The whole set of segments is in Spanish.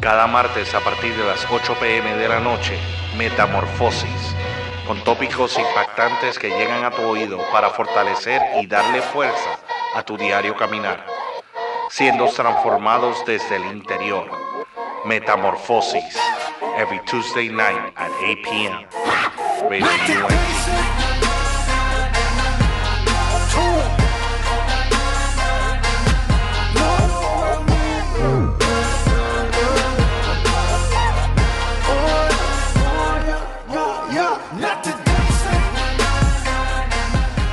Cada martes a partir de las 8 pm de la noche, Metamorfosis, con tópicos impactantes que llegan a tu oído para fortalecer y darle fuerza a tu diario caminar, siendo transformados desde el interior. Metamorfosis, every Tuesday night at 8 p.m. Radio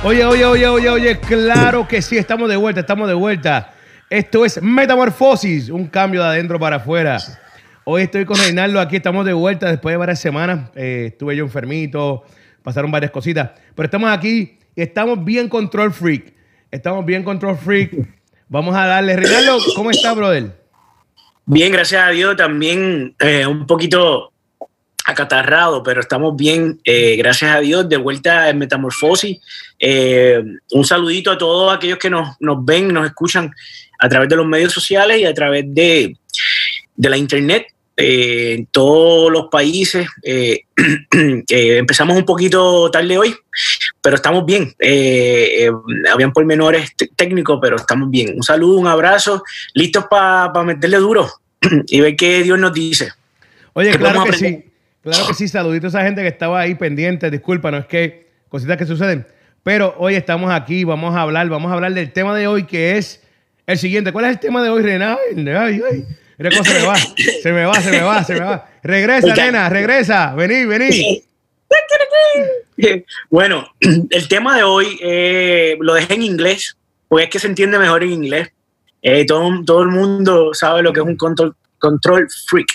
Oye, oye, oye, oye, oye, claro que sí, estamos de vuelta, estamos de vuelta. Esto es Metamorfosis, un cambio de adentro para afuera. Hoy estoy con Reinaldo, aquí estamos de vuelta después de varias semanas. Eh, estuve yo enfermito, pasaron varias cositas, pero estamos aquí y estamos bien control freak. Estamos bien control freak. Vamos a darle. Reinaldo, ¿cómo está, brother? Bien, gracias a Dios, también eh, un poquito acatarrado, pero estamos bien, eh, gracias a Dios, de vuelta en Metamorfosis. Eh, un saludito a todos aquellos que nos, nos, ven, nos escuchan a través de los medios sociales y a través de, de la internet. Eh, en todos los países. empezamos un poquito tarde hoy, pero estamos bien. habían pormenores técnicos, pero estamos bien. Un saludo, un abrazo, listos para pa meterle duro y ver qué Dios nos dice. Oye, claro que sí. Claro que sí, saludito a esa gente que estaba ahí pendiente. Disculpa, no es que cositas que suceden. Pero hoy estamos aquí, vamos a hablar, vamos a hablar del tema de hoy que es el siguiente. ¿Cuál es el tema de hoy, Rená? Ay, ay. Mira cómo se me va, se me va, se me va, se me va. Regresa, nena, regresa. Vení, vení. Bueno, el tema de hoy eh, lo dejé en inglés, porque es que se entiende mejor en inglés. Eh, todo, todo el mundo sabe lo que es un control, control freak.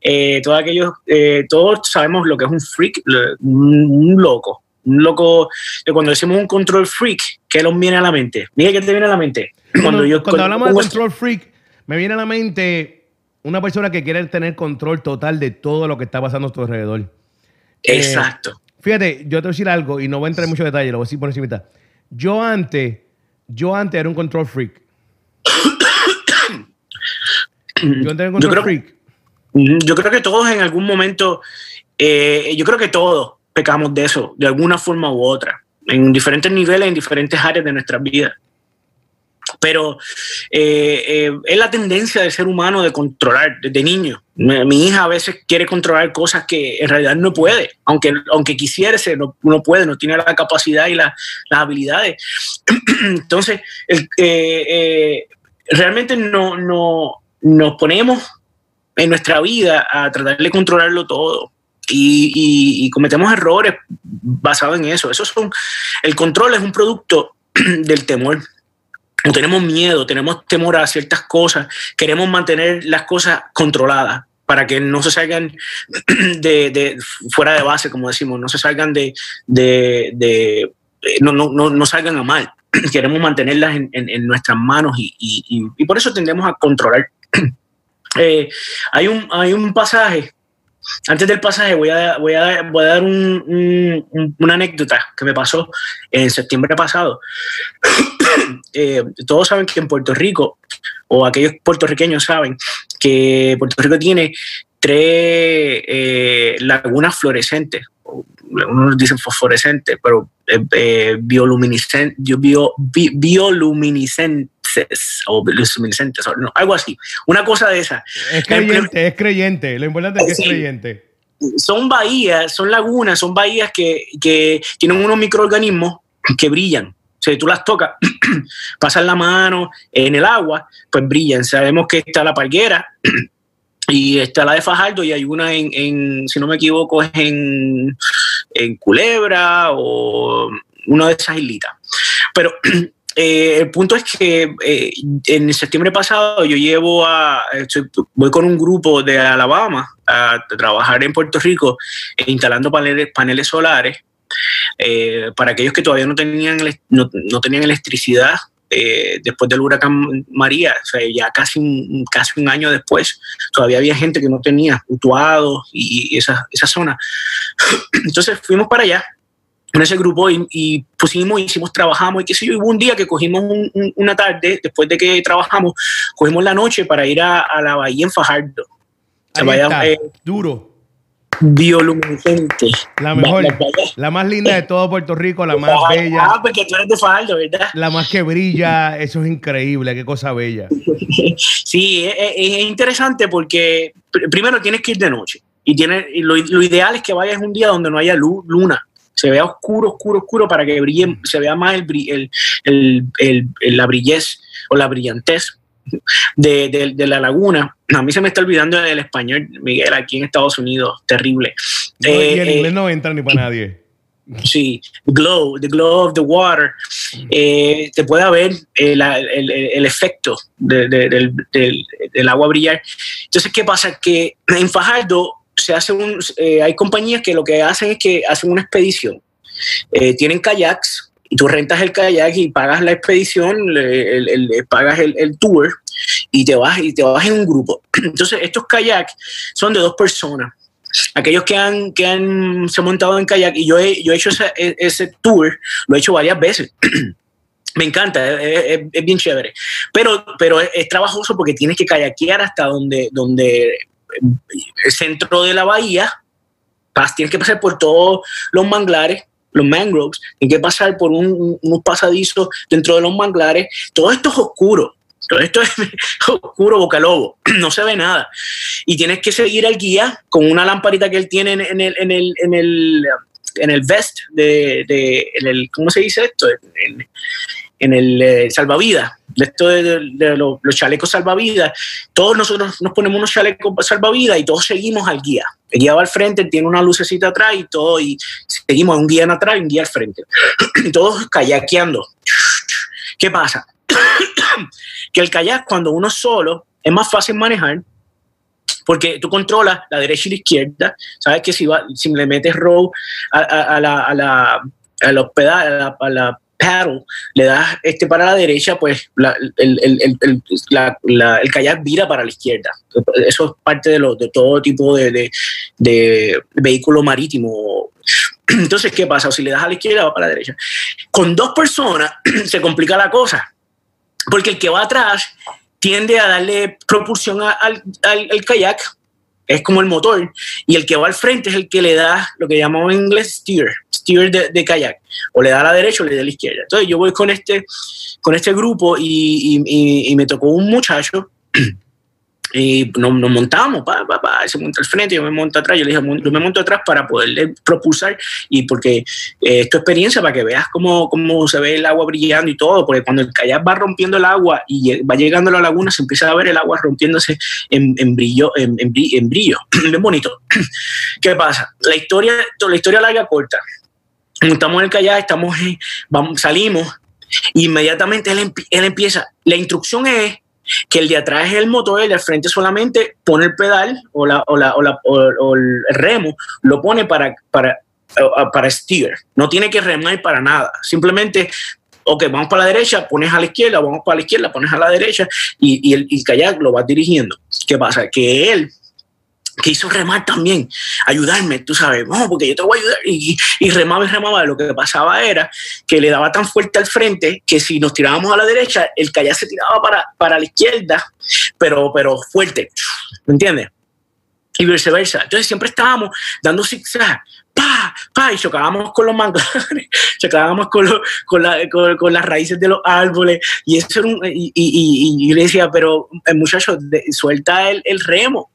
Eh, todos aquellos, eh, todos sabemos lo que es un freak, un, un, loco. Un loco, cuando decimos un control freak, ¿qué nos viene a la mente? Mira, ¿qué te viene a la mente? Cuando, yo, cuando hablamos de control freak, me viene a la mente una persona que quiere tener control total de todo lo que está pasando a tu alrededor. Exacto. Eh, fíjate, yo te voy a decir algo y no voy a entrar en mucho detalle, lo voy a decir por encima. Yo antes, yo antes era un control freak. yo antes era un control creo, freak. Yo creo que todos en algún momento, eh, yo creo que todos pecamos de eso, de alguna forma u otra, en diferentes niveles, en diferentes áreas de nuestra vida. Pero eh, eh, es la tendencia del ser humano de controlar desde niño. Mi, hija a veces quiere controlar cosas que en realidad no puede, aunque, aunque quisiese, no, no puede, no tiene la capacidad y la, las habilidades. Entonces, realmente no, no, nos ponemos en nuestra vida a tratar de controlarlo todo. Y, cometemos errores basados en eso. Eso son, el control es un producto del temor. No tenemos miedo, tenemos temor a ciertas cosas, queremos mantener las cosas controladas para que no se salgan de, fuera de base, como decimos, no se salgan de, no, no, salgan a mal. Queremos mantenerlas en, nuestras manos y, y por eso tendemos a controlar eh, hay, un, hay un pasaje, antes del pasaje voy a, voy a, voy a dar un, un, una anécdota que me pasó en septiembre pasado. eh, todos saben que en Puerto Rico, o aquellos puertorriqueños saben, que Puerto Rico tiene tres eh, lagunas fluorescentes. Unos dicen fosforescentes, pero eh, eh, bioluminiscentes, bio, bi, bioluminiscentes o luminiscentes, no, algo así. Una cosa de esa. Es creyente, es creyente. Lo importante es que sí. es creyente. Son bahías, son lagunas, son bahías que, que tienen unos microorganismos que brillan. O sea, tú las tocas, pasas la mano en el agua, pues brillan. Sabemos que está la palguera y está la de Fajardo y hay una en, en si no me equivoco, es en, en Culebra o una de esas islitas. Pero eh, el punto es que eh, en septiembre pasado yo llevo a, estoy, voy con un grupo de Alabama a, trabajar en Puerto Rico eh, instalando paneles, paneles solares eh, para aquellos que todavía no tenían, no, no tenían electricidad eh, después del huracán María, ya casi un, casi un año después, todavía había gente que no tenía Utuado y, y esa, esa zona. Entonces fuimos para allá en ese grupo y, y, pusimos, hicimos, trabajamos y qué sé yo, y hubo un día que cogimos un, un, una tarde, después de que trabajamos, cogimos la noche para ir a, a la bahía en Fajardo. Ahí duro bioluminiscente. La mejor, la, más linda de todo Puerto Rico, la más bella. Ah, porque tú eres de Faldo, ¿verdad? La más que brilla, eso es increíble, qué cosa bella. sí, es, interesante porque primero tienes que ir de noche y, tiene, lo, ideal es que vayas un día donde no haya luz, luna. Se vea oscuro, oscuro, oscuro para que brille, se vea más el, el, la brillez o la brillantez de, la laguna. A mí se me está olvidando el español, Miguel, aquí en Estados Unidos, terrible. y el eh, inglés no entra ni para nadie. Sí, glow, the glow of the water. Eh, te puede ver el, el, efecto del, agua brillar. Entonces, ¿qué pasa? Que en Fajardo se eh, hay compañías que lo que hacen es que hacen una expedición. tienen kayaks y tú rentas el kayak y pagas la expedición, le, pagas el, tour y te vas y te vas en un grupo. Entonces, estos kayaks son de dos personas. Aquellos que han, que han se han montado en kayak y yo he, yo he hecho ese, ese tour, lo he hecho varias veces. Me encanta, es, bien chévere. Pero, pero es, trabajoso porque tienes que kayakear hasta donde, donde el centro de la bahía, tienes que pasar por todos los manglares los mangroves, hay que pasar por unos pasadizos dentro de los manglares. Todo esto es oscuro. Todo esto es oscuro, boca lobo, no se ve nada. Y tienes que seguir al guía con una lamparita que él tiene en el, en el, en el, en el vest de, de en el, ¿cómo se dice esto? En, el eh, salvavidas, esto de, los, chalecos salvavidas, todos nosotros nos ponemos unos chalecos salvavidas y todos seguimos al guía. El guía va al frente, tiene una lucecita atrás y todo, y seguimos un guía en atrás y un guía al frente. y todos kayakeando. ¿Qué pasa? que el kayak cuando uno es solo es más fácil manejar porque tú controlas la derecha y la izquierda. Sabes que si, va, si le metes row a, la, a, la, a los pedales, a la paddle, le das este para la derecha, pues el, el, kayak vira para la izquierda. Eso es parte de, lo, de todo tipo de, de, vehículo marítimo. Entonces, ¿qué pasa? Si le das a la izquierda, va para la derecha. Con dos personas se complica la cosa, porque el que va atrás tiende a darle propulsión al, al kayak, es como el motor, y el que va al frente es el que le da lo que llamamos en inglés steer steer de, kayak. O le da a la derecha o le da a la izquierda. Entonces yo voy con este, con este grupo y, y me tocó un muchacho y nos, montamos, pa, pa, pa, se monta al frente, yo me monto atrás, yo le dije, yo me monto atrás para poderle propulsar y porque eh, es experiencia para que veas cómo, cómo se ve el agua brillando y todo, porque cuando el kayak va rompiendo el agua y va llegando a la laguna, se empieza a ver el agua rompiéndose en, en brillo, en, en, brillo, bien bonito. ¿Qué pasa? La historia, la historia larga corta. Montamos el kayak, estamos, vamos, salimos, inmediatamente él, él empieza, la instrucción es que el de atrás es el motor, el de frente solamente pone el pedal o, la, o, la, o, el remo, lo pone para, para, para steer. No tiene que remar para nada. Simplemente, ok, vamos para la derecha, pones a la izquierda, vamos para la izquierda, pones a la derecha y, y el, y kayak lo va dirigiendo. ¿Qué pasa? Que él quiso remar también, ayudarme, tú sabes, no, porque yo te voy a ayudar. Y, y, remaba y remaba. Lo que pasaba era que le daba tan fuerte al frente que si nos tirábamos a la derecha, el kayak se tiraba para, para la izquierda, pero, pero fuerte, ¿me entiendes? Y viceversa. Entonces siempre estábamos dando zigzag, pa, pa, y chocábamos con los manglares, chocábamos con, con, la, con, las raíces de los árboles. Y eso era un, y, y, y, yo le decía, pero eh, muchacho, suelta el, el remo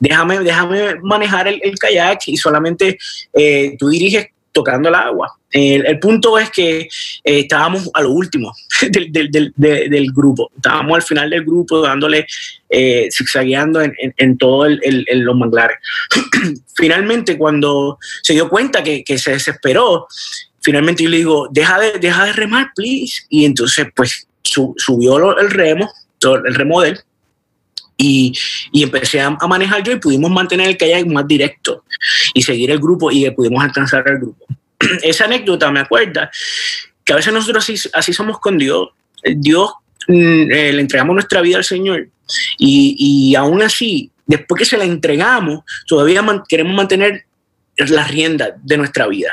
déjame, déjame manejar el, kayak y solamente eh, tú diriges tocando el agua. El, punto es que eh, estábamos a lo último del, grupo, estábamos al final del grupo dándole, eh, zigzagueando en, en, todos los manglares. Finalmente, cuando se dio cuenta que, se desesperó, finalmente yo le digo, deja de, deja de remar, please. Y entonces, pues, subió el remo, el remo de y, y, empecé a, manejar yo y pudimos mantener el kayak más directo y seguir el grupo y pudimos alcanzar el grupo. Esa anécdota me acuerda que a veces nosotros así, somos con Dios. Dios mm, eh, le entregamos nuestra vida al Señor y, y aún así, después que se la entregamos, todavía queremos mantener la rienda de nuestra vida.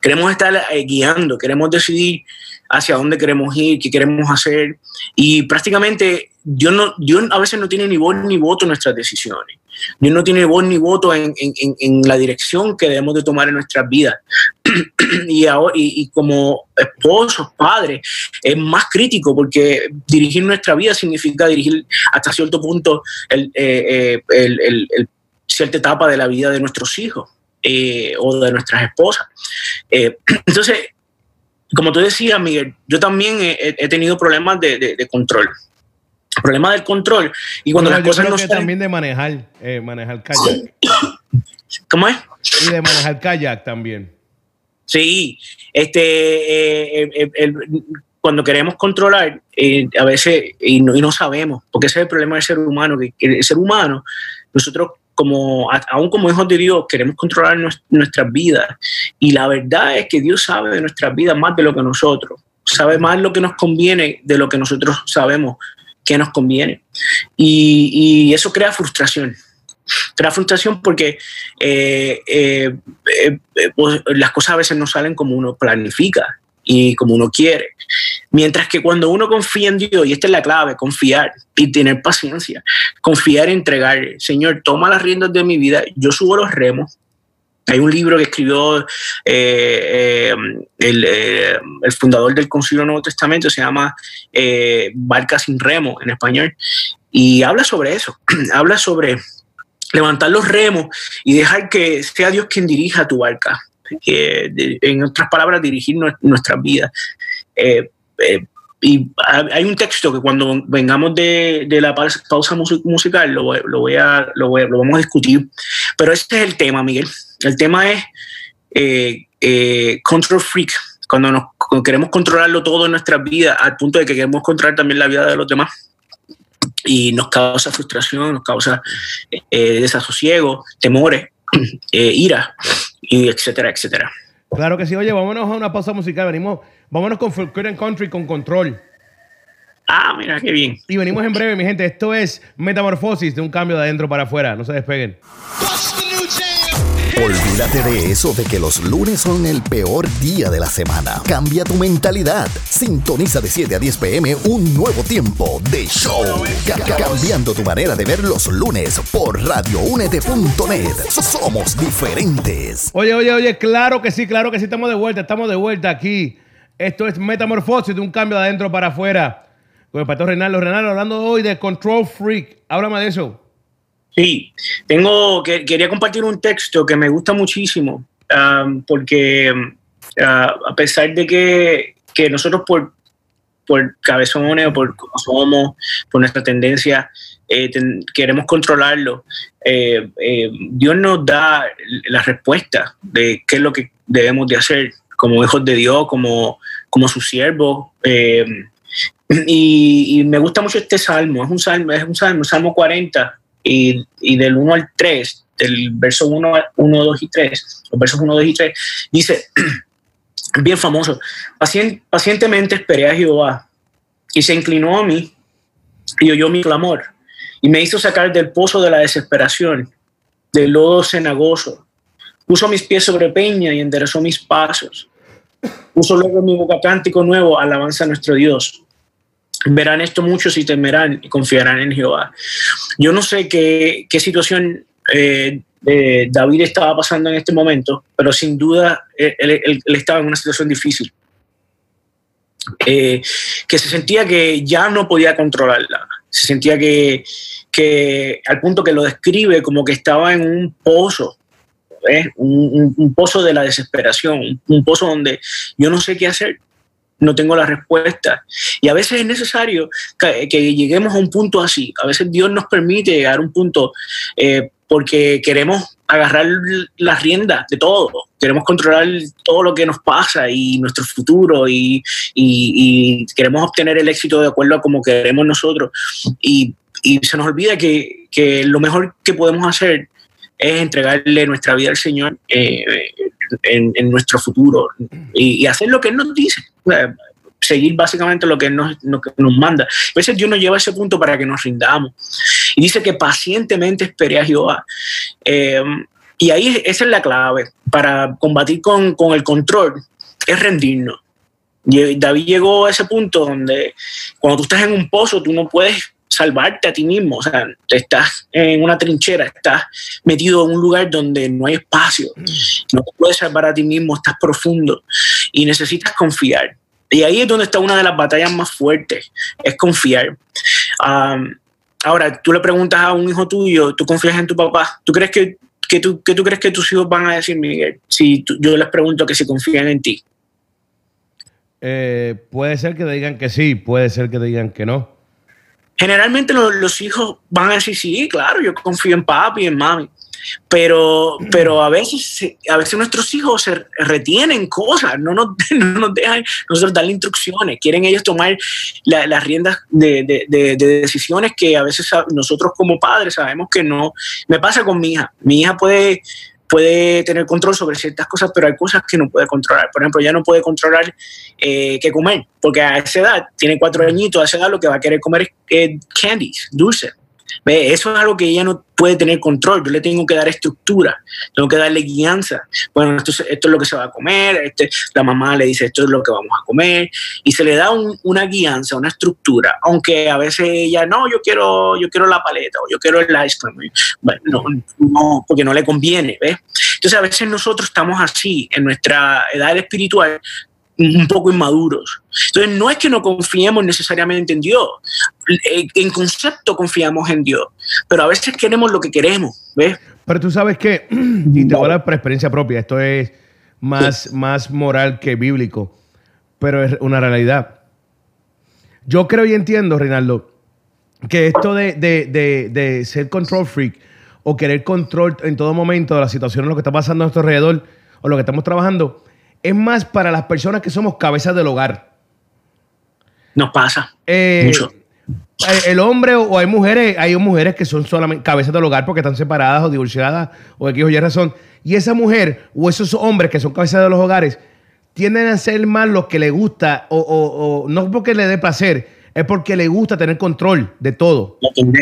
Queremos estar eh, guiando, queremos decidir hacia dónde queremos ir, qué queremos hacer. Y prácticamente Dios, no, Dios a veces no tiene ni voz ni voto en nuestras decisiones. Dios no tiene voz ni voto en, la dirección que debemos de tomar en nuestras vidas. y, y, como esposos, padres, es más crítico porque dirigir nuestra vida significa dirigir hasta cierto punto el, eh, eh, cierta etapa de la vida de nuestros hijos eh, o de nuestras esposas. entonces, como tú decías, Miguel, yo también he, tenido problemas de control problema del control. Y cuando las cosas no también de manejar, eh, manejar kayak. ¿Cómo es? Y de manejar kayak también. Sí, este, eh, eh, cuando queremos controlar, a veces, y no, y no, sabemos, porque ese es el problema del ser humano, que, el ser humano, nosotros como, aún como hijos de Dios, queremos controlar nuestras vidas. Y la verdad es que Dios sabe de nuestras vidas más de lo que nosotros, sabe más lo que nos conviene de lo que nosotros sabemos que nos conviene. Y, eso crea frustración. Crea frustración porque eh, eh, eh, pues, las cosas a veces no salen como uno planifica y como uno quiere. Mientras que cuando uno confía en Dios, y esta es la clave, confiar y tener paciencia, confiar y entregar, Señor, toma las riendas de mi vida, yo subo los remos, hay un libro que escribió eh, eh, eh, el, fundador del Concilio Nuevo Testamento, se llama Barca sin remo en español, y habla sobre eso, habla sobre levantar los remos y dejar que sea Dios quien dirija tu barca. en otras palabras, dirigir nuestras vidas. y hay un texto que cuando vengamos de, la pausa musical lo, voy a, lo vamos a discutir, pero este es el tema, Miguel. El tema es eh, eh, control freak, cuando, nos, queremos controlarlo todo en nuestras vidas, al punto de que queremos controlar también la vida de los demás. Y nos causa frustración, nos causa eh, desasosiego, temores, ira, y etcétera, etcétera. Claro que sí. Oye, vámonos a una pausa musical. Venimos, vámonos con Folklore Country con control. Ah, mira, qué bien. Y venimos en breve, mi gente. Esto es Metamorfosis de un cambio de adentro para afuera. No se despeguen. Olvídate de eso de que los lunes son el peor día de la semana. Cambia tu mentalidad. Sintoniza de 7 a 10 pm un nuevo tiempo de show. cambiando tu manera de ver los lunes por radioúnete.net. Somos diferentes. Oye, oye, oye, claro que sí, claro que sí, estamos de vuelta, estamos de vuelta aquí. Esto es Metamorfosis de un cambio de adentro para afuera. Con el pastor Renaldo. Renaldo hablando hoy de Control Freak. Háblame de eso. Sí, tengo, que, quería compartir un texto que me gusta muchísimo, porque a pesar de que, nosotros por, por cabezones o por somos, por nuestra tendencia, eh, queremos controlarlo, eh, eh, Dios nos da la respuesta de qué es lo que debemos de hacer como hijos de Dios, como, como sus siervos. Y, y, me gusta mucho este salmo, es un salmo, es un salmo, salmo 40, y, del 1 al 3, del verso 1, 1, 2 y 3, los versos 1, 2 y 3, dice, bien famoso, pacientemente esperé a Jehová y se inclinó a mí y oyó mi clamor y me hizo sacar del pozo de la desesperación, del lodo cenagoso. Puso mis pies sobre peña y enderezó mis pasos. Puso luego mi boca cántico nuevo, alabanza a nuestro Dios. Verán esto muchos y temerán y confiarán en Jehová. Yo no sé qué, situación eh, David estaba pasando en este momento, pero sin duda eh, él, estaba en una situación difícil. Eh, que se sentía que ya no podía controlarla. Se sentía que, que al punto que lo describe como que estaba en un pozo, un, pozo de la desesperación, un pozo donde yo no sé qué hacer no tengo la respuesta. Y a veces es necesario que, lleguemos a un punto así. A veces Dios nos permite llegar a un punto eh, porque queremos agarrar las riendas de todo. Queremos controlar todo lo que nos pasa y nuestro futuro y, queremos obtener el éxito de acuerdo a como queremos nosotros. Y, se nos olvida que, lo mejor que podemos hacer es entregarle nuestra vida al Señor eh, en, nuestro futuro y, hacer lo que Él nos dice. Seguir básicamente lo que Él nos, nos manda. A veces Dios nos lleva a ese punto para que nos rindamos. Y dice que pacientemente esperé a Jehová. Eh, y ahí esa es la clave para combatir con, con el control, es rendirnos. David llegó a ese punto donde cuando tú estás en un pozo, tú no puedes salvarte a ti mismo. O sea, estás en una trinchera, estás metido en un lugar donde no hay espacio, no te puedes salvar a ti mismo, estás profundo y necesitas confiar. Y ahí es donde está una de las batallas más fuertes, es confiar. ahora, tú le preguntas a un hijo tuyo, ¿tú confías en tu papá? ¿Tú crees que, que, tú, que tú crees que tus hijos van a decir, Miguel, si yo les pregunto que si confían en ti? Eh, puede ser que digan que sí, puede ser que digan que no. Generalmente los, hijos van a decir, sí, claro, yo confío en papi, y en mami. Pero, pero a, veces, a veces nuestros hijos se retienen cosas, no nos, no nos dejan nosotros darle instrucciones, quieren ellos tomar las riendas de, de, decisiones que a veces nosotros como padres sabemos que no. Me pasa con mi hija. Mi hija puede puede tener control sobre ciertas cosas, pero hay cosas que no puede controlar. Por ejemplo, ya no puede controlar eh, qué comer, porque a esa edad, tiene cuatro añitos, a esa edad lo que va a querer comer es candies, dulce. Eso es algo que ella no puede tener control. Yo le tengo que dar estructura, tengo que darle guianza. Bueno, esto, esto es lo que se va a comer, este, la mamá le dice esto es lo que vamos a comer y se le da una guianza, una estructura, aunque a veces ella no, yo quiero, yo quiero la paleta o yo quiero el ice cream. Bueno, no, no, porque no le conviene, ¿ves? Entonces a veces nosotros estamos así en nuestra edad espiritual un poco inmaduros. Entonces, no es que no confiemos necesariamente en Dios. Eh, en concepto confiamos en Dios, pero a veces queremos lo que queremos, ¿ves? Pero tú sabes que, y te voy a hablar por experiencia propia, esto es más, más moral que bíblico, pero es una realidad. Yo creo y entiendo, Reinaldo, que esto de, de, de, ser control freak o querer control en todo momento de la situación, lo que está pasando a nuestro alrededor o lo que estamos trabajando, es más para las personas que somos cabezas del hogar. Nos pasa. Eh, mucho. El hombre o hay mujeres, hay mujeres que son solamente cabezas del hogar porque están separadas o divorciadas o X o Y razón. Y esa mujer o esos hombres que son cabezas de los hogares tienden a ser más los que le gusta o, no porque le dé placer, es porque le gusta tener control de todo.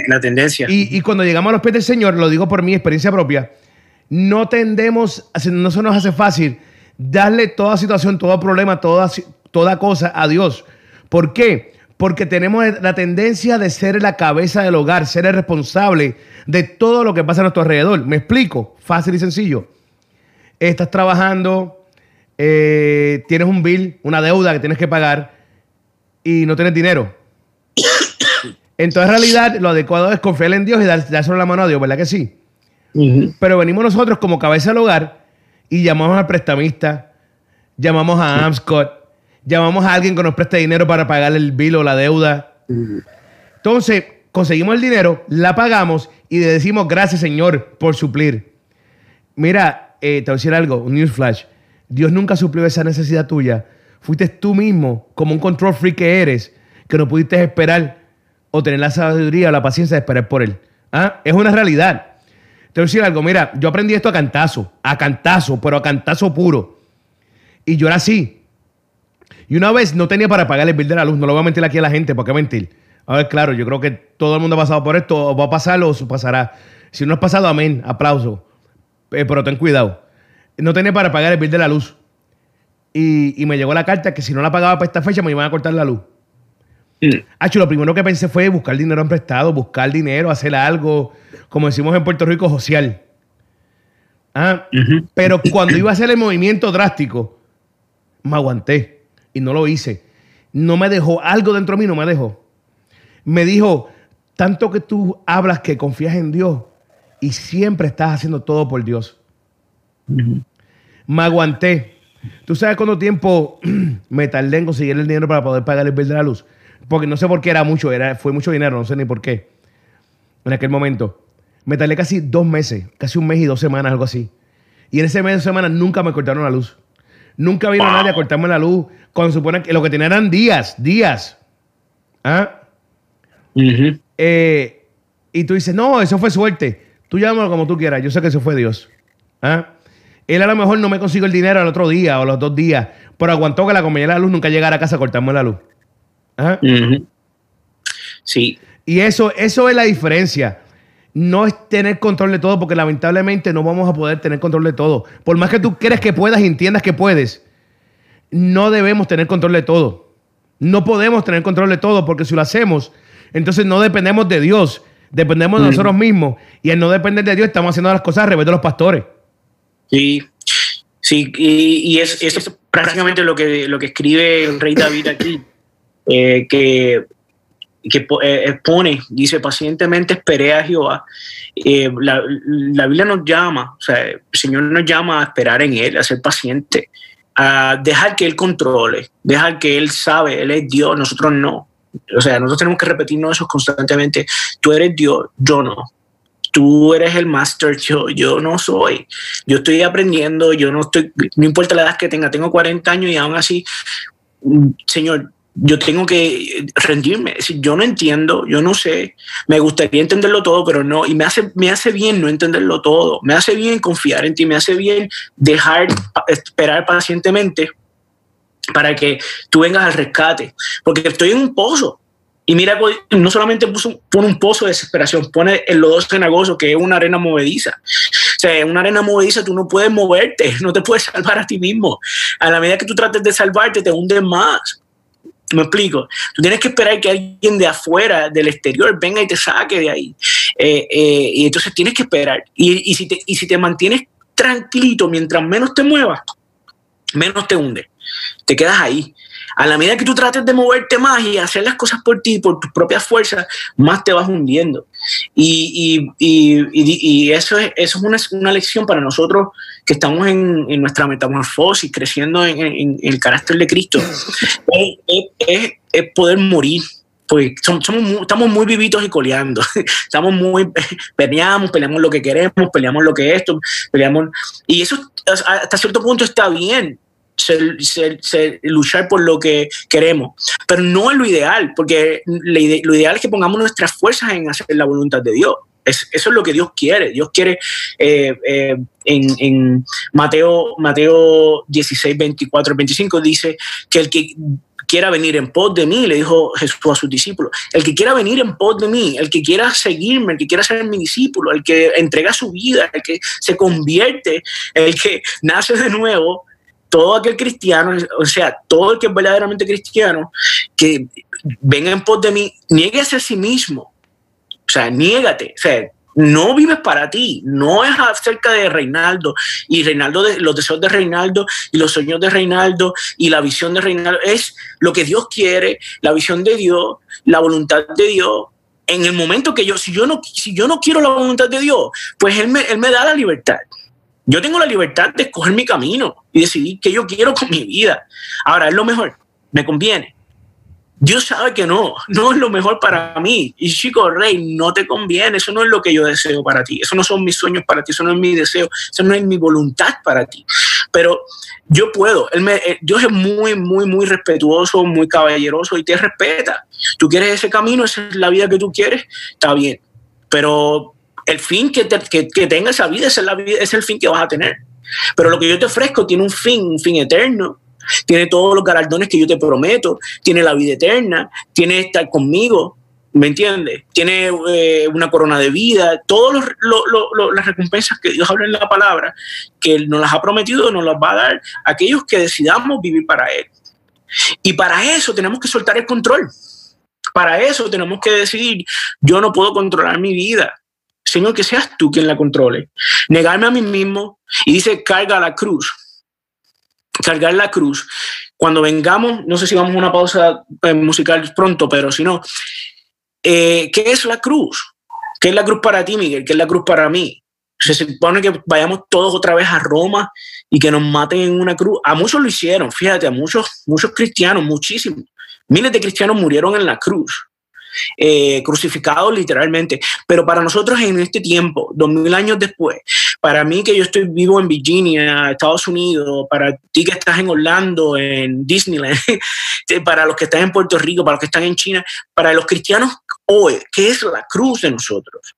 La, tendencia. Y, y, cuando llegamos a los pies del Señor, lo digo por mi experiencia propia, no tendemos, no se nos hace fácil darle toda situación, todo problema, toda, toda cosa a Dios. ¿Por qué? Porque tenemos la tendencia de ser la cabeza del hogar, ser el responsable de todo lo que pasa a nuestro alrededor. Me explico, fácil y sencillo. Estás trabajando, eh, tienes un bill, una deuda que tienes que pagar y no tienes dinero. Entonces, en realidad, lo adecuado es confiar en Dios y dar, dárselo la mano a Dios, ¿verdad que sí? Pero venimos nosotros como cabeza del hogar y llamamos al prestamista, llamamos a Amscot, llamamos a alguien que nos preste dinero para pagar el bill o la deuda. Entonces, conseguimos el dinero, la pagamos y le decimos gracias, Señor, por suplir. Mira, eh, te voy a decir algo, un newsflash. Dios nunca suplió esa necesidad tuya. Fuiste tú mismo, como un control freak que eres, que no pudiste esperar o tener la sabiduría o la paciencia de esperar por Él. ¿Ah? Es una realidad. Te voy a decir algo, mira, yo aprendí esto a cantazo, a cantazo, pero a cantazo puro. Y yo era así. Y una vez no tenía para pagar el bill de la luz, no lo voy a mentir aquí a la gente, ¿por qué mentir? A ver, claro, yo creo que todo el mundo ha pasado por esto, o va a pasar o pasará. Si no has pasado, amén, aplauso. Eh, pero ten cuidado. No tenía para pagar el bill de la luz. Y, y me llegó la carta que si no la pagaba para esta fecha me iban a cortar la luz. Mm. lo primero que pensé fue buscar dinero en prestado, buscar dinero, hacer algo, como decimos en Puerto Rico, social. Ah, pero cuando iba a hacer el movimiento drástico, me aguanté y no lo hice. No me dejó, algo dentro de mí no me dejó. Me dijo, tanto que tú hablas que confías en Dios y siempre estás haciendo todo por Dios. Me aguanté. ¿Tú sabes cuánto tiempo me tardé en conseguir el dinero para poder pagar el bill de la luz? Porque no sé por qué era mucho, era, fue mucho dinero, no sé ni por qué. En aquel momento. Me tardé casi dos meses, casi un mes y dos semanas, algo así. Y en ese mes y dos semanas nunca me cortaron la luz. Nunca vino nadie a cortarme la luz. Cuando supone que lo que tenía eran días, días. ¿Ah? Eh, y tú dices, no, eso fue suerte. Tú llámalo como tú quieras. Yo sé que eso fue Dios. ¿Ah? Él a lo mejor no me consiguió el dinero al otro día o los dos días, pero aguantó que la compañera de la luz nunca llegara a casa a cortarme la luz. Sí. Y eso, eso es la diferencia. No es tener control de todo, porque lamentablemente no vamos a poder tener control de todo. Por más que tú creas que puedas y entiendas que puedes, no debemos tener control de todo. No podemos tener control de todo, porque si lo hacemos, entonces no dependemos de Dios, dependemos de nosotros mismos. Y al no depender de Dios, estamos haciendo las cosas al revés de los pastores. Sí, sí, y, es, eso es prácticamente lo que, lo que escribe el rey David aquí, eh, que, que eh, expone, dice, pacientemente esperé a Jehová. Eh, la, la, Biblia nos llama, o sea, el Señor nos llama a esperar en Él, a ser paciente, a dejar que Él controle, dejar que Él sabe, Él es Dios, nosotros no. O sea, nosotros tenemos que repetirnos eso constantemente. Tú eres Dios, yo no tú eres el master, yo, yo no soy. Yo estoy aprendiendo, yo no estoy, no importa la edad que tenga, tengo 40 años y aún así, mm, Señor, yo tengo que rendirme. Yo no entiendo, yo no sé. Me gustaría entenderlo todo, pero no. Y me hace, me hace bien no entenderlo todo. Me hace bien confiar en ti. Me hace bien dejar esperar pacientemente para que tú vengas al rescate. Porque estoy en un pozo. Y mira, pues, no solamente puso, pone un pozo de desesperación, pone el lodo cenagoso, que es una arena movediza. O sea, en una arena movediza tú no puedes moverte, no te puedes salvar a ti mismo. A la medida que tú trates de salvarte, te hundes más. ¿Me explico? Tú tienes que esperar que alguien de afuera, del exterior, venga y te saque de ahí. Eh, eh, y entonces tienes que esperar. Y, y, si te, y si te mantienes tranquilito mientras menos te muevas, menos te hunde. Te quedas ahí a la medida que tú trates de moverte más y hacer las cosas por ti, por tus propias fuerzas, más te vas hundiendo. Y, eso es, eso es una, lección para nosotros que estamos en, nuestra metamorfosis, creciendo en, el carácter de Cristo. es, poder morir, pues somos, estamos muy vivitos y coleando. Estamos muy, peleamos, peleamos lo que queremos, peleamos lo que es esto, peleamos. Y eso hasta cierto punto está bien, luchar por lo que queremos. Pero no es lo ideal, porque lo ideal es que pongamos nuestras fuerzas en hacer la voluntad de Dios. Eso es lo que Dios quiere. Dios quiere eh, eh, en, Mateo, Mateo 16, 24, 25 dice que el que quiera venir en pos de mí, le dijo Jesús a sus discípulos, el que quiera venir en pos de mí, el que quiera seguirme, el que quiera ser mi discípulo, el que entrega su vida, el que se convierte, el que nace de nuevo, todo aquel cristiano, o sea, todo el que es verdaderamente cristiano, que venga en pos de mí, nieguese a sí mismo. Sea, niégate. O sea, no vives para ti, no es acerca de Reinaldo y Reinaldo, los deseos de Reinaldo y los sueños de Reinaldo y la visión de Reinaldo, es lo que Dios quiere, la visión de Dios, la voluntad de Dios. En el momento que yo, si yo no, si yo no quiero la voluntad de Dios, pues Él me, él me da la libertad. Yo tengo la libertad de escoger mi camino y decidir qué yo quiero con mi vida. Ahora, es lo mejor, me conviene. Dios sabe que no, no es lo mejor para mí. Y chico, rey, no te conviene, eso no es lo que yo deseo para ti, eso no son mis sueños para ti, eso no es mi deseo, eso no es mi voluntad para ti. Pero yo puedo, él me, eh, Dios es muy, muy, muy respetuoso, muy caballeroso y te respeta. Tú quieres ese camino, esa es la vida que tú quieres, está bien. Pero el fin que, que, tenga esa vida es, la vida, es el fin que vas a tener. Pero lo que yo te ofrezco tiene un fin, un fin eterno. Tiene todos los galardones que yo te prometo. Tiene la vida eterna. Tiene estar conmigo. ¿Me entiendes? Tiene eh, una corona de vida. Todas las recompensas que Dios habla en la palabra, que Él nos las ha prometido, nos las va a dar aquellos que decidamos vivir para Él. Y para eso tenemos que soltar el control. Para eso tenemos que decidir, yo no puedo controlar mi vida. Señor, que seas tú quien la controle. Negarme a mí mismo y dice, carga la cruz. Cargar la cruz. Cuando vengamos, no sé si vamos a una pausa eh, musical pronto, pero si no, eh, ¿qué es la cruz? ¿Qué es la cruz para ti, Miguel? ¿Qué es la cruz para mí? Se supone que vayamos todos otra vez a Roma y que nos maten en una cruz. A muchos lo hicieron, fíjate, a muchos, muchos cristianos, muchísimos. Miles de cristianos murieron en la cruz eh, crucificados literalmente. Pero para nosotros en este tiempo, dos mil años después, para mí que yo estoy vivo en Virginia, Estados Unidos, para ti que estás en Orlando, en Disneyland, para los que están en Puerto Rico, para los que están en China, para los cristianos hoy, ¿qué es la cruz de nosotros?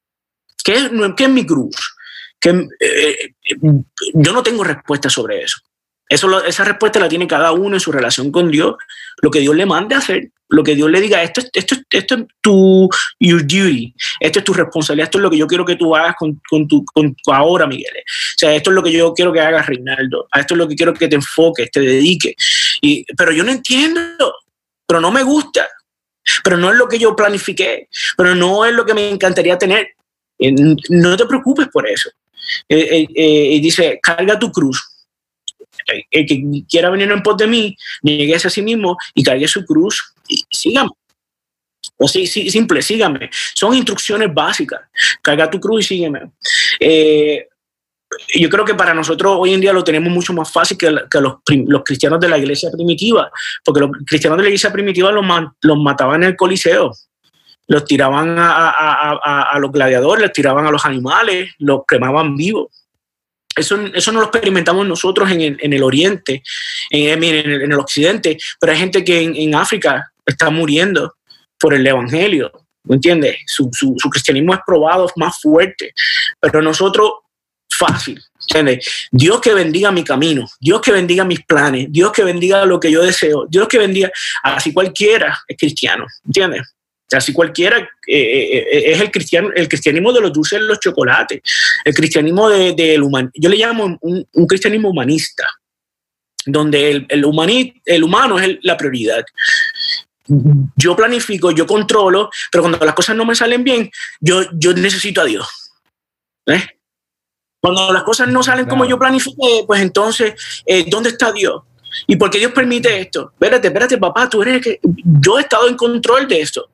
¿Qué es, qué es mi cruz? Eh, eh, yo no tengo respuesta sobre eso. Eso, esa respuesta la tiene cada uno en su relación con Dios, lo que Dios le mande a hacer, lo que Dios le diga, esto, esto, esto es tu your duty, esto es tu responsabilidad, esto es lo que yo quiero que tú hagas con, con tu con ahora, Miguel. O sea, esto es lo que yo quiero que hagas, Reinaldo, a esto es lo que quiero que te enfoques, te dediques. Y, pero yo no entiendo, pero no me gusta. pero no es lo que yo planifiqué, pero no es lo que me encantaría tener. Eh, no te preocupes por eso. Eh, y dice, carga tu cruz. El que quiera venir en pos de mí, niegue a sí mismo y cargue su cruz y sígame. O sí, simple, sígame. Son instrucciones básicas. Carga tu cruz y sígueme. Eh, yo creo que para nosotros hoy en día lo tenemos mucho más fácil que, los, cristianos de la iglesia primitiva, porque los cristianos de la iglesia primitiva los, los mataban en el Coliseo, los tiraban a, los gladiadores, les tiraban a los animales, los quemaban vivos. Eso, eso no lo experimentamos nosotros en el, Oriente, en, el, Occidente, pero hay gente que en, África está muriendo por el Evangelio, ¿me entiendes? Su, su, su cristianismo es probado más fuerte, pero nosotros fácil. ¿entiendes? Dios que bendiga mi camino, Dios que bendiga mis planes, Dios que bendiga lo que yo deseo, Dios que bendiga, así cualquiera es cristiano, ¿entiendes? Así cualquiera eh, eh, eh, es el, cristiano, el cristianismo de los dulces los chocolates, el cristianismo del de, humano. Yo le llamo un, cristianismo humanista, donde el, el, el humano es la prioridad. Yo planifico, yo controlo, pero cuando las cosas no me salen bien, yo, yo necesito a Dios. ¿eh? Cuando las cosas no salen como yo planifiqué, pues entonces, eh, ¿dónde está Dios? ¿Y por qué Dios permite esto? Espérate, espérate, papá, tú eres que yo he estado en control de esto.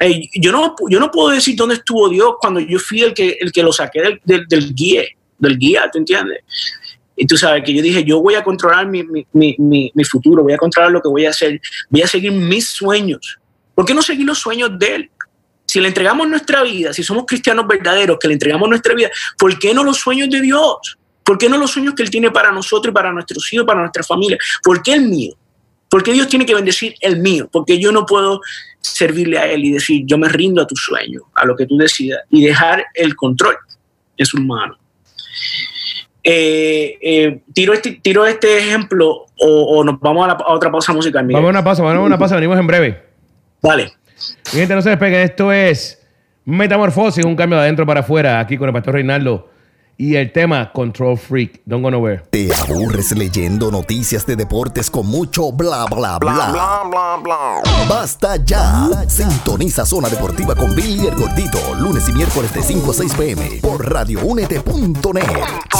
Eh, yo, no, yo no puedo decir dónde estuvo Dios cuando yo fui el que, el que lo saqué del, del, del guía, del guía, ¿te entiendes? Y tú sabes que yo dije, yo voy a controlar mi, mi, mi, mi, futuro, voy a controlar lo que voy a hacer, voy a seguir mis sueños. ¿Por qué no seguir los sueños de Él? si le entregamos nuestra vida, si somos cristianos verdaderos, que le entregamos nuestra vida, ¿por qué no los sueños de Dios? ¿Por qué no los sueños que Él tiene para nosotros y para nuestros hijos, para nuestra familia? ¿Por qué el mío? ¿Por qué Dios tiene que bendecir el mío? Porque yo no puedo servirle a Él y decir, yo me rindo a tu sueño, a lo que tú decidas, y dejar el control en sus manos. Eh, eh, tiro, este, tiro este ejemplo o, nos vamos a, otra pausa musical. Vamos a una pausa, vamos a una pausa, venimos en breve. Vale. Gente, no se despeguen. Esto es Metamorfosis, un cambio de adentro para afuera, aquí con el pastor Reinaldo. Y el tema Control Freak, Don't Go Nowhere. ¿Te aburres leyendo noticias de deportes con mucho bla bla bla? Bla bla bla Basta ya. Sintoniza Zona Deportiva con Billy el Gordito, lunes y miércoles de 5 a 6 pm por radioúnete.net.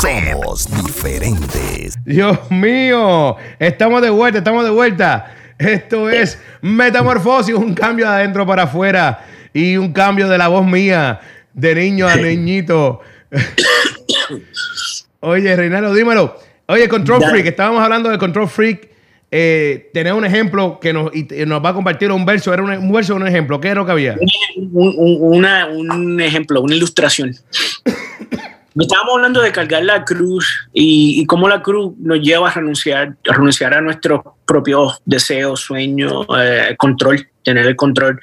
Somos diferentes. Dios mío, estamos de vuelta, estamos de vuelta. Esto es Metamorfosis, un cambio de adentro para afuera y un cambio de la voz mía, de niño a niñito. Oye, Reinaldo, dímelo. Oye, Control Freak, estábamos hablando de Control Freak. Eh, tener un ejemplo que nos, nos va a compartir un verso. ¿Era un, verso o un ejemplo? ¿Qué era lo que había? Un, un ejemplo, una ilustración. Estábamos hablando de cargar la cruz y, cómo la cruz nos lleva a renunciar, a renunciar a nuestros propios deseos, sueños, eh, control, tener el control.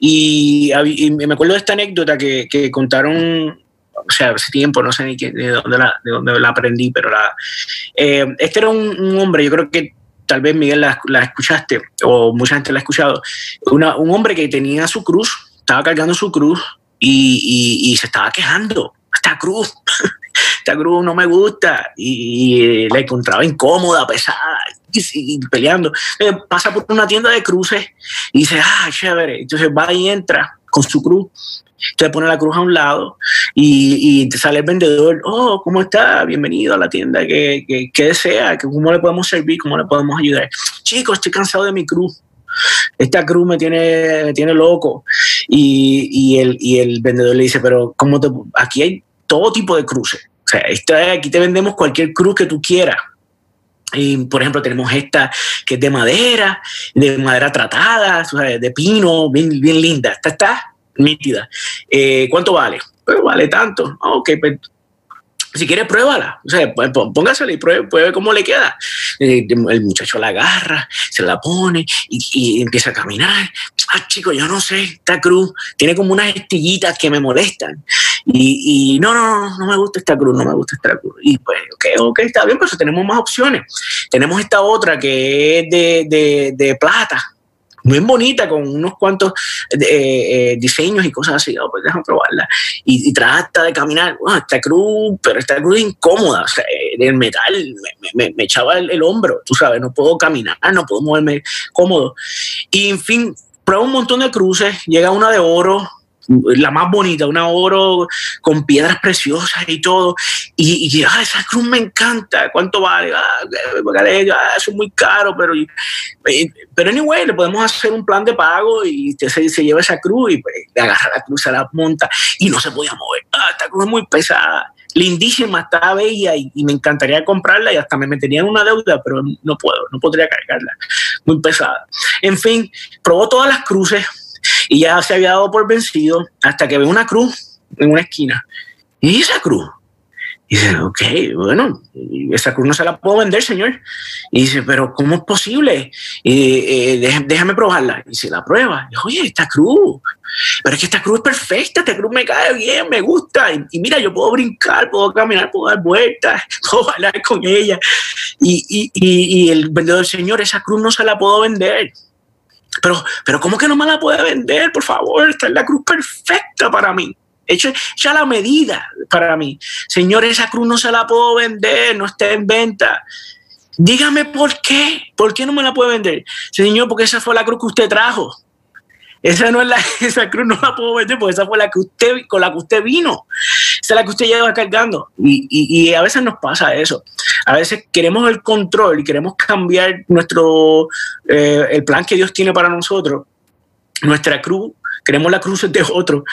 Y, me acuerdo de esta anécdota que, contaron, o sea, hace tiempo, no sé ni de, dónde la, de dónde la aprendí, pero la, eh, este era un, hombre, yo creo que tal vez Miguel la, escuchaste o mucha gente la ha escuchado, un hombre que tenía su cruz, estaba cargando su cruz y se estaba quejando esta cruz, esta cruz no me gusta. Y, la encontraba incómoda, pesada, y, peleando. Eh, pasa por una tienda de cruces y dice, ah, chévere. Entonces va y entra con su cruz. Entonces pone la cruz a un lado y, y te sale el vendedor, oh, ¿cómo está? Bienvenido a la tienda, ¿qué, desea? ¿Cómo le podemos servir? ¿Cómo le podemos ayudar? Chicos, estoy cansado de mi cruz esta cruz me tiene, tiene loco. Y, y, el, y el vendedor le dice, pero ¿cómo te, aquí hay todo tipo de cruces. O sea, aquí te vendemos cualquier cruz que tú quieras. Por ejemplo, tenemos esta que es de madera, de madera tratada, de pino, bien, bien linda. Esta está nítida. Eh, ¿Cuánto vale? Pues vale tanto. Ah, ok, pues si quiere, pruébala. O sea, póngasela y pruebe, pruebe cómo le queda. Eh, el muchacho la agarra, se la pone y, empieza a caminar. Ah, chico, yo no sé, esta cruz tiene como unas estillitas que me molestan. Y, no, no, no, no me gusta esta cruz, no me gusta esta cruz. Y pues, ok, ok, está bien, pues tenemos más opciones. Tenemos esta otra que es de, de, de plata muy bonita, con unos cuantos eh, eh, diseños y cosas así. Oh, pues déjame probarla. Y, trata de caminar. esta cruz, pero esta cruz incómoda. O sea, el eh, metal me, echaba el, hombro, tú sabes, no puedo caminar, no puedo moverme cómodo. Y en fin, prueba un montón de cruces, llega una de oro, la más bonita, una oro con piedras preciosas y todo. Y, y ah, esa cruz me encanta, ¿cuánto vale? Ah, ah eso es muy caro, pero, pero anyway, le podemos hacer un plan de pago y se, se lleva esa cruz y pues, le agarra la cruz, se la monta y no se podía mover. Ah, esta cruz es muy pesada. Lindísima, está bella y, y, me encantaría comprarla y hasta me metería en una deuda, pero no puedo, no podría cargarla. Muy pesada. En fin, probó todas las cruces, y ya se había dado por vencido hasta que ve una cruz en una esquina. ¿Y esa cruz? Y dice, ok, bueno, esa cruz no se la puedo vender, señor. Y dice, pero ¿cómo es posible? Y, eh, déjame probarla. Y se la prueba. Y dice, oye, esta cruz, pero es que esta cruz es perfecta, esta cruz me cae bien, me gusta. Y, mira, yo puedo brincar, puedo caminar, puedo dar vueltas, puedo bailar con ella. Y, y, y el vendedor, señor, esa cruz no se la puedo vender. Pero, pero ¿cómo que no me la puede vender? Por favor, esta es la cruz perfecta para mí. Hecha, hecha la medida para mí. Señor, esa cruz no se la puedo vender, no está en venta. Dígame por qué. ¿Por qué no me la puede vender? Señor, porque esa fue la cruz que usted trajo. Esa no es la, esa cruz no la puedo vender porque esa fue la que usted, con la que usted vino. Esa es la que usted lleva cargando. Y, y, y a veces nos pasa eso. A veces queremos el control y queremos cambiar nuestro, eh, el plan que Dios tiene para nosotros, nuestra cruz, queremos la cruz de otro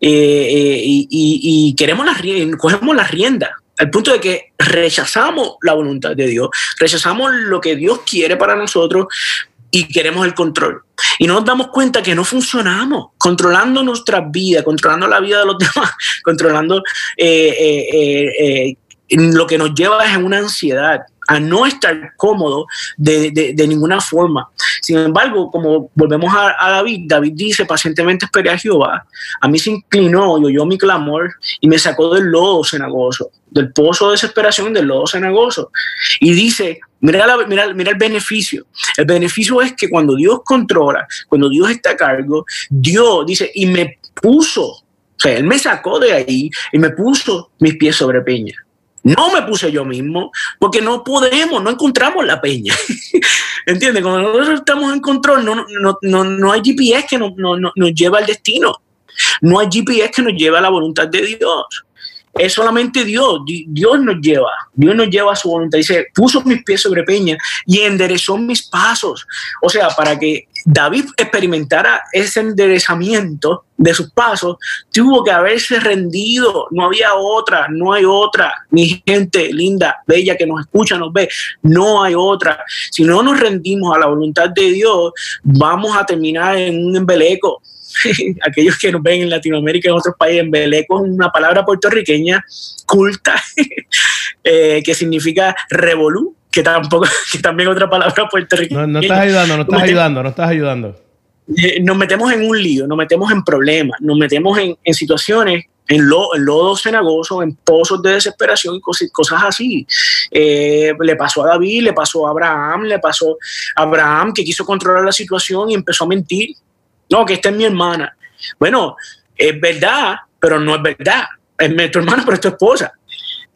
eh, eh, y, y, queremos la, cogemos la rienda al punto de que rechazamos la voluntad de Dios, rechazamos lo que Dios quiere para nosotros y queremos el control. Y no nos damos cuenta que no funcionamos, controlando nuestra vida, controlando la vida de los demás, controlando eh, lo que nos lleva es una ansiedad, a no estar cómodo de, de, ninguna forma. Sin embargo, como volvemos a, David, David dice, pacientemente esperé a Jehová, a mí se inclinó y oyó mi clamor y me sacó del lodo cenagoso, del pozo de desesperación del lodo cenagoso. Y dice, mira, mira, mira el beneficio. El beneficio es que cuando Dios controla, cuando Dios está a cargo, Dios dice, y me puso, o sea, Él me sacó de ahí y me puso mis pies sobre peña. No me puse yo mismo, porque no podemos, no encontramos la peña. ¿Entiendes? Cuando nosotros estamos en control, no, no, no, no hay GPS que nos, nos lleva al destino. No hay GPS que nos lleve a la voluntad de Dios es solamente Dios. Dios nos lleva, Dios nos lleva a su voluntad. Dice, puso mis pies sobre peña y enderezó mis pasos. O sea, para que David experimentara ese enderezamiento de sus pasos, tuvo que haberse rendido. No había otra, no hay otra. Mi gente linda, bella que nos escucha, nos ve, no hay otra. Si no nos rendimos a la voluntad de Dios, vamos a terminar en un embeleco aquellos que nos ven en Latinoamérica, en otros países, en Beleco es una palabra puertorriqueña culta, eh, que significa revolú, que tampoco, que también otra palabra puertorriqueña. No, no estás ayudando, no estás ayudando, no estás ayudando. Eh, nos metemos en un lío, nos metemos en problemas, nos metemos en, en situaciones en, lo, en lodos cenagosos, en pozos de desesperación y cosas, cosas así. Eh, le pasó a David, le pasó a Abraham, le pasó a Abraham que quiso controlar la situación y empezó a mentir no, que esta es mi hermana. Bueno, es verdad, pero no es verdad. Es tu hermana, pero es tu esposa.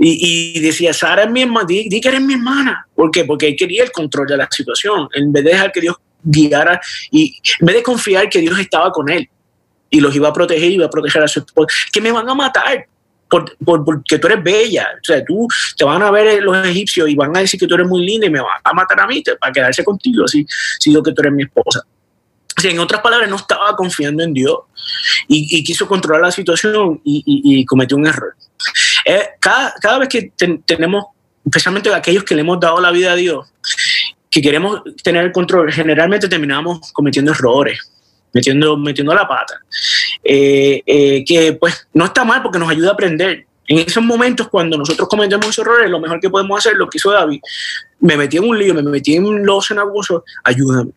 Y, decía, Sara es mi hermana, di, que eres mi hermana. ¿Por qué? Porque él quería el control de la situación, en vez de dejar que Dios guiara y en vez de confiar que Dios estaba con él y los iba a proteger iba a proteger a su esposa, que me van a matar. Por, porque tú eres bella, o sea, tú te van a ver los egipcios y van a decir que tú eres muy linda y me van a matar a mí para quedarse contigo si, si digo que tú eres mi esposa en otras palabras, no estaba confiando en Dios y, quiso controlar la situación y, cometió un error. Eh, cada, vez que tenemos, especialmente aquellos que le hemos dado la vida a Dios, que queremos tener el control, generalmente terminamos cometiendo errores, metiendo, metiendo la pata. Eh, eh, que pues no está mal porque nos ayuda a aprender. En esos momentos, cuando nosotros cometemos errores, lo mejor que podemos hacer, lo que hizo David, me metí en un lío, me metí en los cenagosos, ayúdame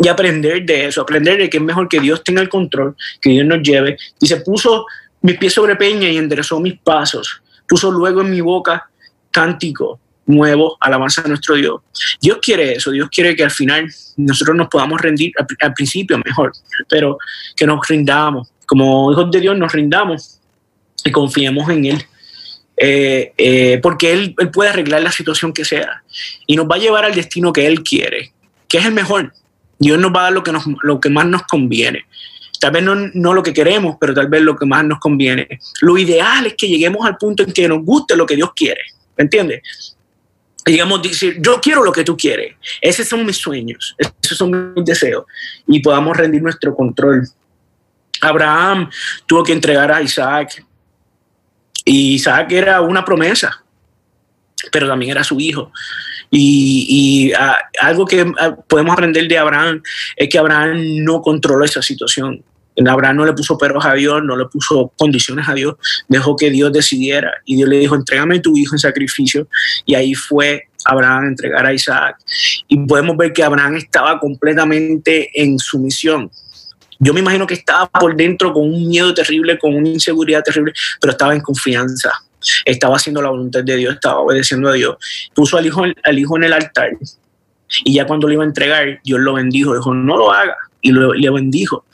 y aprender de eso, aprender de que es mejor que Dios tenga el control, que Dios nos lleve. Dice, puso mis pies sobre peña y enderezó mis pasos, puso luego en mi boca cántico nuevo, alabanza a nuestro Dios. Dios quiere eso, Dios quiere que al final nosotros nos podamos rendir, al, principio mejor, pero que nos rindamos, como hijos de Dios nos rindamos y confiemos en Él. Eh, eh, porque él, él puede arreglar la situación que sea y nos va a llevar al destino que Él quiere, que es el mejor, Dios nos va a dar lo que, nos, lo que más nos conviene. Tal vez no, no, lo que queremos, pero tal vez lo que más nos conviene. Lo ideal es que lleguemos al punto en que nos guste lo que Dios quiere. ¿Me entiendes? digamos, decir, yo quiero lo que tú quieres. Esos son mis sueños, esos son mis deseos. Y podamos rendir nuestro control. Abraham tuvo que entregar a Isaac. Y Isaac era una promesa, pero también era su hijo. Y, ah, algo que ah, podemos aprender de Abraham es que Abraham no controló esa situación. Abraham no le puso perros a Dios, no le puso condiciones a Dios, dejó que Dios decidiera y Dios le dijo, entrégame tu hijo en sacrificio y ahí fue Abraham a entregar a Isaac. Y podemos ver que Abraham estaba completamente en sumisión. Yo me imagino que estaba por dentro con un miedo terrible, con una inseguridad terrible, pero estaba en confianza. Estaba haciendo la voluntad de Dios, estaba obedeciendo a Dios. Puso al hijo, al hijo en el altar y ya cuando lo iba a entregar, Dios lo bendijo. Dijo, no lo haga. Y lo, le bendijo.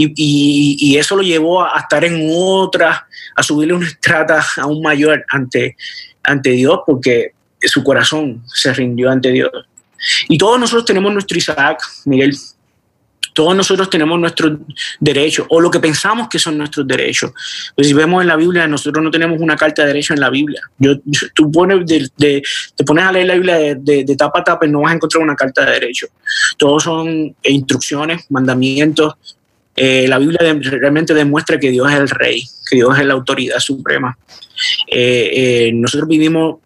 Y, eso lo llevó a, estar en otra, a subirle una estrata aún mayor ante, ante Dios, porque su corazón se rindió ante Dios. Y todos nosotros tenemos nuestro Isaac, Miguel. Todos nosotros tenemos nuestros derechos o lo que pensamos que son nuestros derechos. Pues si vemos en la Biblia, nosotros no tenemos una carta de derecho en la Biblia. Yo, tú pones de, te pones a leer la Biblia de, tapa a tapa y no vas a encontrar una carta de derecho. Todos son instrucciones, mandamientos. Eh, la Biblia realmente demuestra que Dios es el rey, que Dios es la autoridad suprema. Eh, eh, nosotros vivimos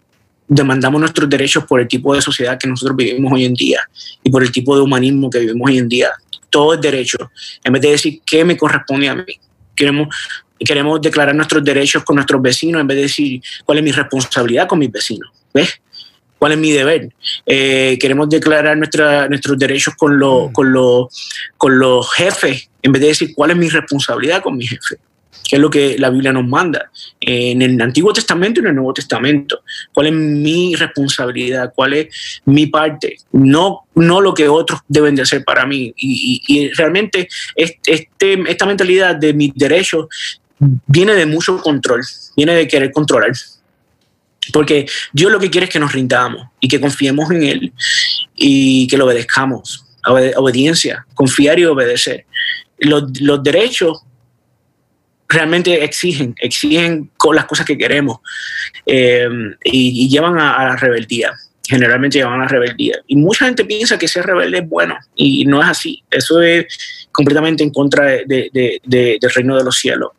demandamos nuestros derechos por el tipo de sociedad que nosotros vivimos hoy en día y por el tipo de humanismo que vivimos hoy en día todo es derecho, en vez de decir qué me corresponde a mí. Queremos, queremos declarar nuestros derechos con nuestros vecinos en vez de decir cuál es mi responsabilidad con mis vecinos. ¿Ves? ¿Cuál es mi deber? Eh, queremos declarar nuestra, nuestros derechos con, lo, con, lo, con los jefes en vez de decir cuál es mi responsabilidad con mi jefe que es lo que la Biblia nos manda, en el Antiguo Testamento y en el Nuevo Testamento. ¿Cuál es mi responsabilidad? ¿Cuál es mi parte? No, no lo que otros deben de hacer para mí. Y, realmente este, esta mentalidad de mis derechos viene de mucho control, viene de querer controlar. Porque Dios lo que quiere es que nos rindamos y que confiemos en Él y que lo obedezcamos. obediencia, confiar y obedecer. Los, derechos realmente exigen, exigen con las cosas que queremos eh, y, llevan a, la rebeldía. Generalmente llevan a la rebeldía. Y mucha gente piensa que ser rebelde es bueno y no es así. Eso es completamente en contra de, del reino de los cielos.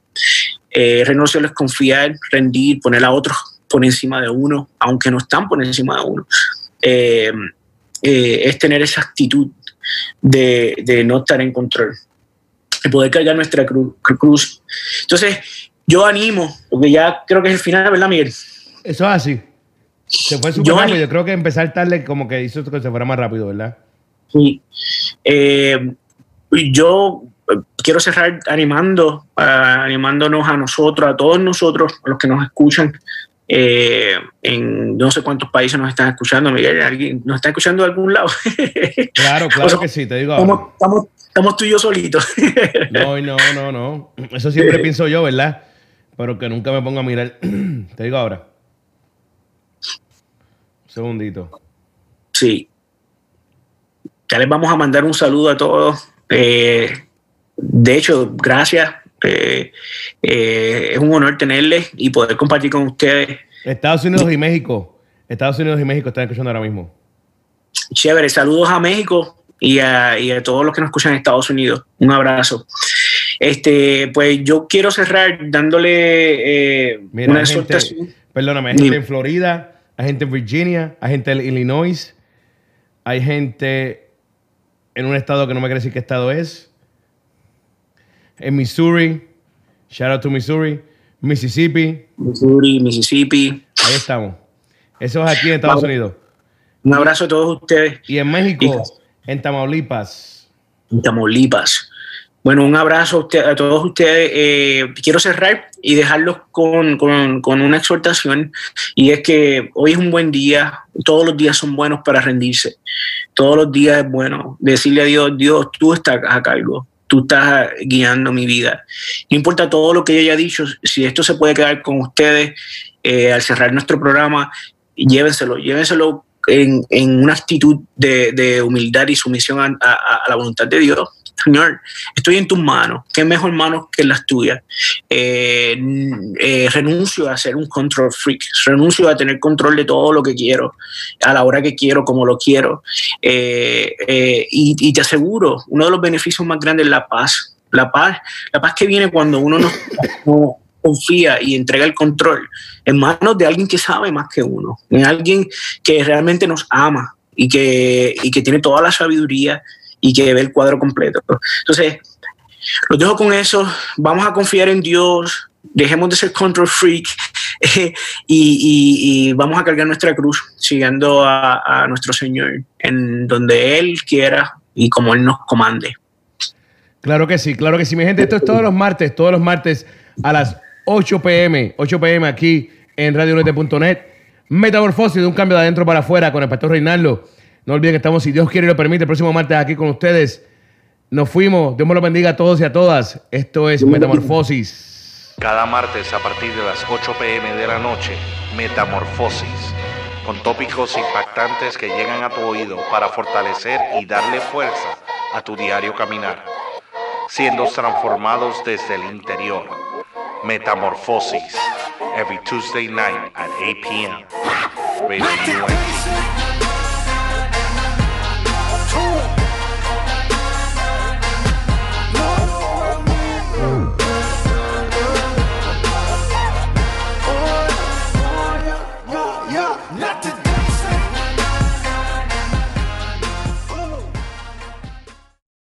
Eh, el reino de los cielos es confiar, rendir, poner a otros por encima de uno, aunque no están por encima de uno. Eh, es tener esa actitud de no estar en control y poder cargar nuestra cruz. Entonces, yo animo, porque ya creo que es el final, ¿verdad, Miguel? Eso es así. Se fue súper rápido. Yo creo que empezar tarde como que hizo que se fuera más rápido, ¿verdad? Sí. Eh, yo quiero cerrar animando, animándonos a nosotros, a todos nosotros, a los que nos escuchan. Eh, en no sé cuántos países nos están escuchando, Miguel. ¿Alguien nos está escuchando de algún lado? Claro, claro que sí, te digo. estamos, Estamos tú y yo solitos. no, no, no, no. Eso siempre pienso yo, ¿verdad? Pero que nunca me ponga a mirar. Te digo ahora. Un segundito. Sí. Ya les vamos a mandar un saludo a todos. Eh, de hecho, gracias. Eh, eh, es un honor tenerles y poder compartir con ustedes. Estados Unidos y México. Estados Unidos y México están escuchando ahora mismo. Chévere, saludos a México y a, todos los que nos escuchan en Estados Unidos. Un abrazo. Este, pues yo quiero cerrar dándole eh, una exhortación. Perdóname, hay gente en Florida, hay gente en Virginia, hay gente en Illinois, hay gente en un estado que no me quiere decir qué estado es, en Missouri, shout out to Missouri, Mississippi. Missouri, Mississippi. Ahí estamos. Eso es aquí en Estados Unidos. Un abrazo a todos ustedes. Y en México. En Tamaulipas. En Tamaulipas. Bueno, un abrazo a, todos ustedes. Eh, quiero cerrar y dejarlos con, una exhortación y es que hoy es un buen día, todos los días son buenos para rendirse, todos los días es bueno decirle a Dios, Dios, tú estás a cargo, tú estás guiando mi vida. No importa todo lo que yo haya dicho, si esto se puede quedar con ustedes eh, al cerrar nuestro programa, llévenselo, llévenselo en, una actitud de, humildad y sumisión a, la voluntad de Dios. Señor, estoy en tus manos. ¿Qué mejor manos que las tuyas? Eh, eh, renuncio a ser un control freak. Renuncio a tener control de todo lo que quiero, a la hora que quiero, como lo quiero. Eh, y, te aseguro, uno de los beneficios más grandes es la paz. La paz, la paz que viene cuando uno no confía y entrega el control en manos de alguien que sabe más que uno, en alguien que realmente nos ama y que, y que tiene toda la sabiduría y que ve el cuadro completo. Entonces, los dejo con eso, vamos a confiar en Dios, dejemos de ser control freak y, vamos a cargar nuestra cruz siguiendo a, a nuestro Señor en donde Él quiera y como Él nos comande. Claro que sí, claro que sí. Mi gente, esto es todos los martes, todos los martes a las 8 pm, 8 pm aquí en radionete.net. Metamorfosis de un cambio de adentro para afuera con el pastor Reinaldo. No olviden que estamos, si Dios quiere y lo permite, el próximo martes aquí con ustedes. Nos fuimos. Dios me lo bendiga a todos y a todas. Esto es Metamorfosis. Cada martes a partir de las 8 pm de la noche, Metamorfosis. Con tópicos impactantes que llegan a tu oído para fortalecer y darle fuerza a tu diario caminar. Siendo transformados desde el interior Metamorphosis every Tuesday night at 8 p.m. Radio.